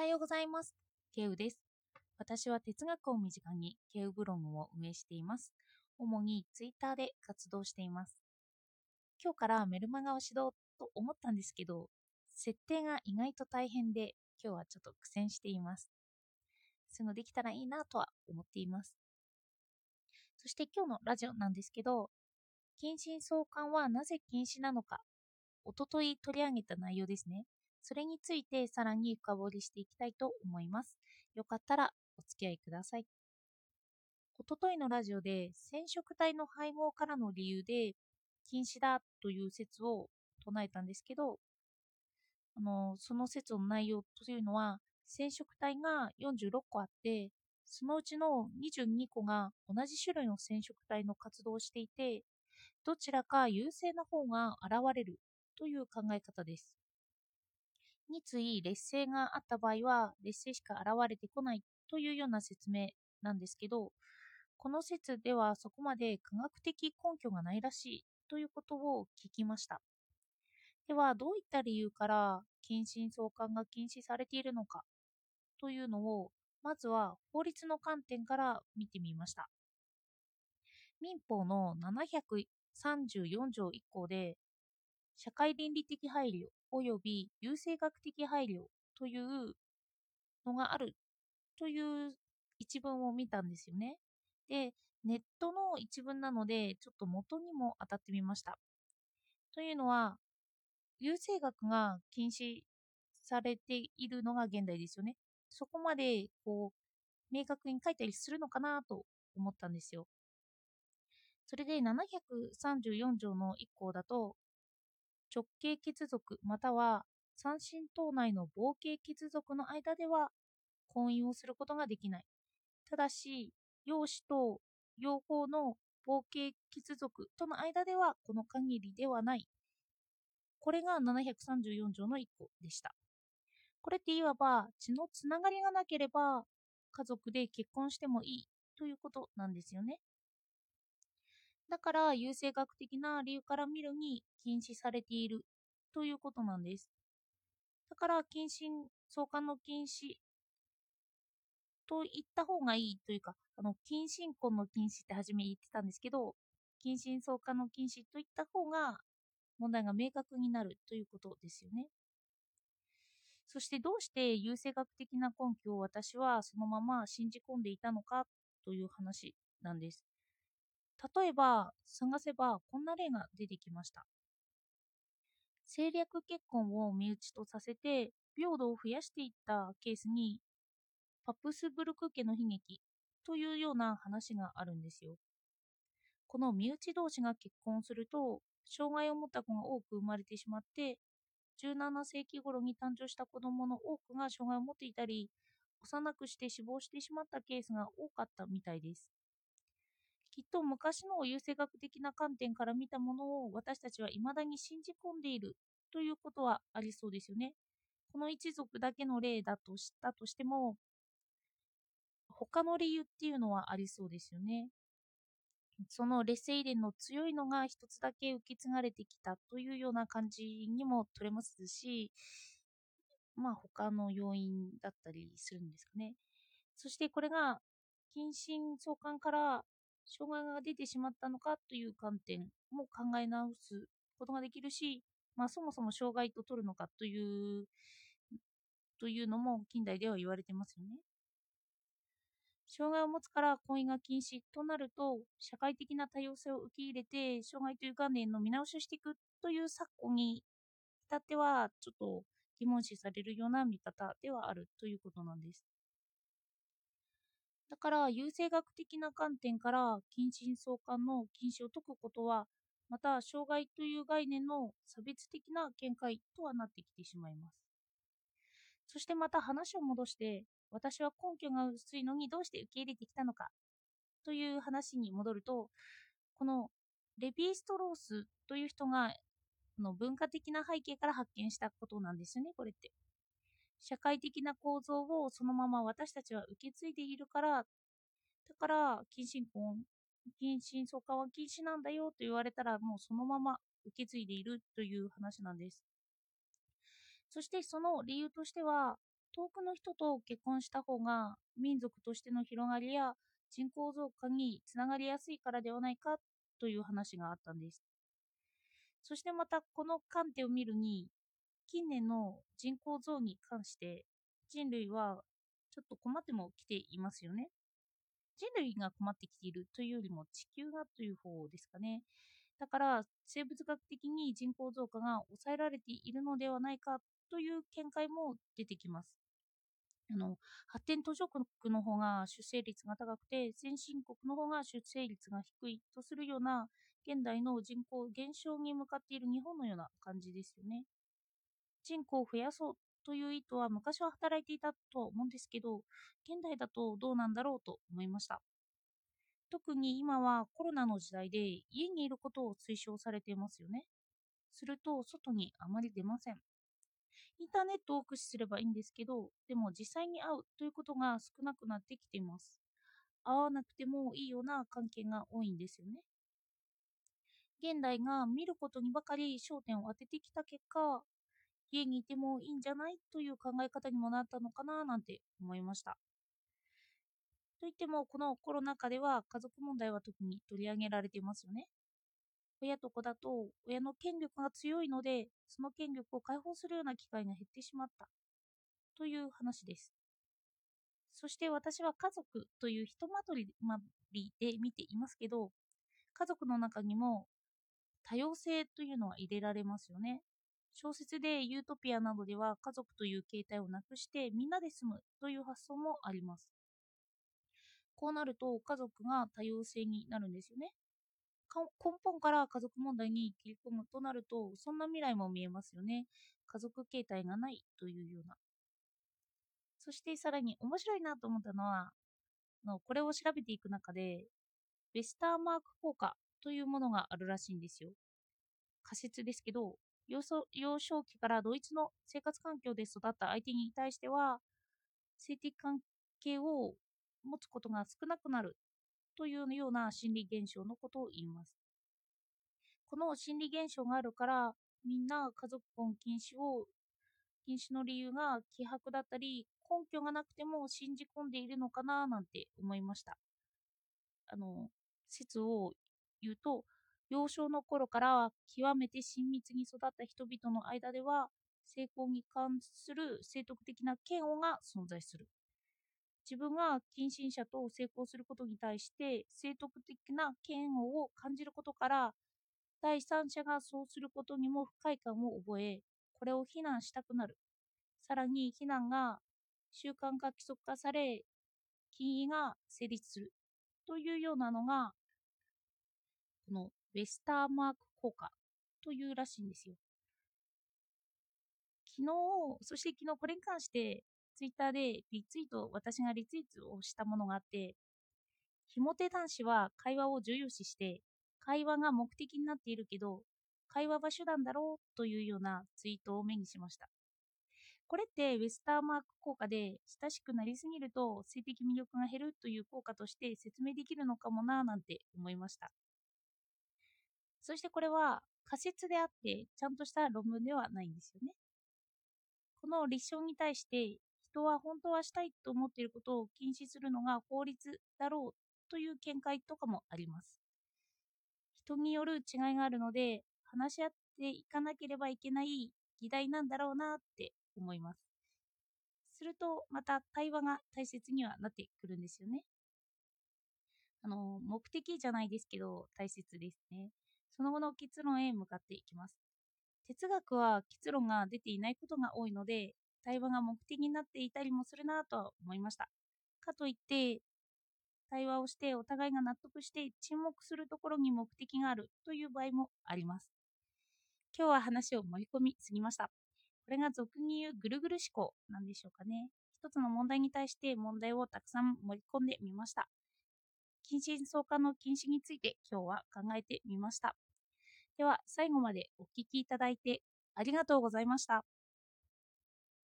はようございます。ケウです。私は哲学を身近にケウブログを運営しています。主にツイッターで活動しています。今日からメルマガを指導と思ったんですけど、設定が意外と大変で、今日はちょっと苦戦しています。そういうのできたらいいなとは思っています。そして今日のラジオなんですけど、近親相関はなぜ禁止なのか、おととい取り上げた内容ですね。それについてさらに深掘りしていきたいと思います。よかったらお付き合いください。おとといのラジオで染色体の配合からの理由で禁止だという説を唱えたんですけど、あのその説の内容というのは染色体が46個あって、そのうちの22個が同じ種類の染色体の活動をしていて、どちらか優勢な方が現れるという考え方です。につい劣勢があった場合は劣勢しか現れてこないというような説明なんですけどこの説ではそこまで科学的根拠がないらしいということを聞きました。ではどういった理由から近親相関が禁止されているのかというのをまずは法律の観点から見てみました。民法の734条1項で社会倫理的配慮及び優生学的配慮というのがあるという一文を見たんですよね。で、ネットの一文なので、ちょっと元にも当たってみました。というのは、優生学が禁止されているのが現代ですよね。そこまで、こう、明確に書いたりするのかなと思ったんですよ。それで734条の1項だと、直系血族または三親等内の傍系血族の間では婚姻をすることができない。ただし、養子と養父の傍系血族との間ではこの限りではない。これが734条の1項でした。これっていわば血のつながりがなければ家族で結婚してもいいということなんですよね。だから優生学的な理由から見るに禁止されているということなんです。だから近親相関の禁止と言った方がいいというか、あの近親婚の禁止って初め言ってたんですけど、近親相関の禁止といった方が問題が明確になるということですよね。そしてどうして優生学的な根拠を私はそのまま信じ込んでいたのかという話なんです。例えば探せばこんな例が出てきました。政略結婚を身内とさせて平等を増やしていったケースにパプスブルク家の悲劇というような話があるんですよ。この身内同士が結婚すると障害を持った子が多く生まれてしまって17世紀頃に誕生した子供の多くが障害を持っていたり幼くして死亡してしまったケースが多かったみたいです。きっと昔の優生学的な観点から見たものを私たちは未だに信じ込んでいるということはありそうですよね。この一族だけの例だとしたとしても、他の理由っていうのはありそうですよね。その劣勢遺伝の強いのが一つだけ受け継がれてきたというような感じにも取れますし、まあ他の要因だったりするんですかね。そしてこれが近親相関から障害が出てしまったのかという観点も考え直すことができるし、まあ、そもそも障害と取るのかというというのも近代では言われてますよね。障害を持つから婚姻が禁止となると社会的な多様性を受け入れて障害という観念の見直しをしていくという昨今に至ってはちょっと疑問視されるような見方ではあるということなんです。だから優生学的な観点から近親相関の禁止を解くことはまた障害という概念の差別的な見解とはなってきてしまいます。そしてまた話を戻して私は根拠が薄いのにどうして受け入れてきたのかという話に戻るとこのレヴィ・ストロースという人がの文化的な背景から発見したことなんですよねこれって。社会的な構造をそのまま私たちは受け継いでいるから、だから近親婚、近親相関は禁止なんだよと言われたらもうそのまま受け継いでいるという話なんです。そしてその理由としては、遠くの人と結婚した方が民族としての広がりや人口増加につながりやすいからではないかという話があったんです。そしてまたこの観点を見るに近年の人口増に関して人類はちょっと困ってもきていますよね。人類が困ってきているというよりも地球がという方ですかね。だから生物学的に人口増加が抑えられているのではないかという見解も出てきます。あの発展途上国の方が出生率が高くて先進国の方が出生率が低いとするような現代の人口減少に向かっている日本のような感じですよね。人口を増やそうという意図は昔は働いていたとは思うんですけど、現代だとどうなんだろうと思いました。特に今はコロナの時代で家にいることを推奨されていますよね。すると外にあまり出ません。インターネットを駆使すればいいんですけど、でも実際に会うということが少なくなってきています。会わなくてもいいような関係が多いんですよね。現代が見ることにばかり焦点を当ててきた結果、家にいてもいいんじゃない？という考え方にもなったのかななんて思いました。といっても、このコロナ禍では家族問題は特に取り上げられていますよね。親と子だと親の権力が強いので、その権力を解放するような機会が減ってしまったという話です。そして私は家族というひとまとりで見ていますけど、家族の中にも多様性というのは入れられますよね。小説でユートピアなどでは家族という形態をなくしてみんなで住むという発想もあります。こうなると家族が多様性になるんですよね。根本から家族問題に切り込むとなると、そんな未来も見えますよね。家族形態がないというような。そしてさらに面白いなと思ったのは、のこれを調べていく中で、ベスターマーク効果というものがあるらしいんですよ。仮説ですけど、幼少期からドイツの生活環境で育った相手に対しては、性的関係を持つことが少なくなるというような心理現象のことを言います。この心理現象があるから、みんな家族婚禁止を、禁止の理由が希薄だったり、根拠がなくても信じ込んでいるのかななんて思いました。あの、説を言うと、幼少の頃から極めて親密に育った人々の間では、成功に関する正徳的な嫌悪が存在する。自分が近親者と成功することに対して正徳的な嫌悪を感じることから第三者がそうすることにも不快感を覚えこれを非難したくなるさらに非難が習慣化規則化され禁意が成立するというようなのがこのウェスターマーク効果というらしいんですよ昨日そして昨日これに関してツイッターでリツイート、私がリツイートをしたものがあって、ひも手男子は会話を重要視して、会話が目的になっているけど、会話は手段だろうというようなツイートを目にしました。これってウェスターマーク効果で親しくなりすぎると性的魅力が減るという効果として説明できるのかもななんて思いました。そしてこれは仮説であってちゃんとした論文ではないんですよね。この立証に対して人は本当はしたいと思っていることを禁止するのが法律だろうという見解とかもあります。人による違いがあるので、話し合っていかなければいけない議題なんだろうなって思います。すると、また対話が大切にはなってくるんですよね。あの、目的じゃないですけど、大切ですね。その後の結論へ向かっていきます。哲学は結論が出ていないことが多いので、対話が目的になっていたりもするなとは思いました。かといって、対話をしてお互いが納得して沈黙するところに目的があるという場合もあります。今日は話を盛り込みすぎました。これが俗に言うぐるぐる思考なんでしょうかね。一つの問題に対して問題をたくさん盛り込んでみました。近親相関の禁止について今日は考えてみました。では最後までお聴きいただいてありがとうございました。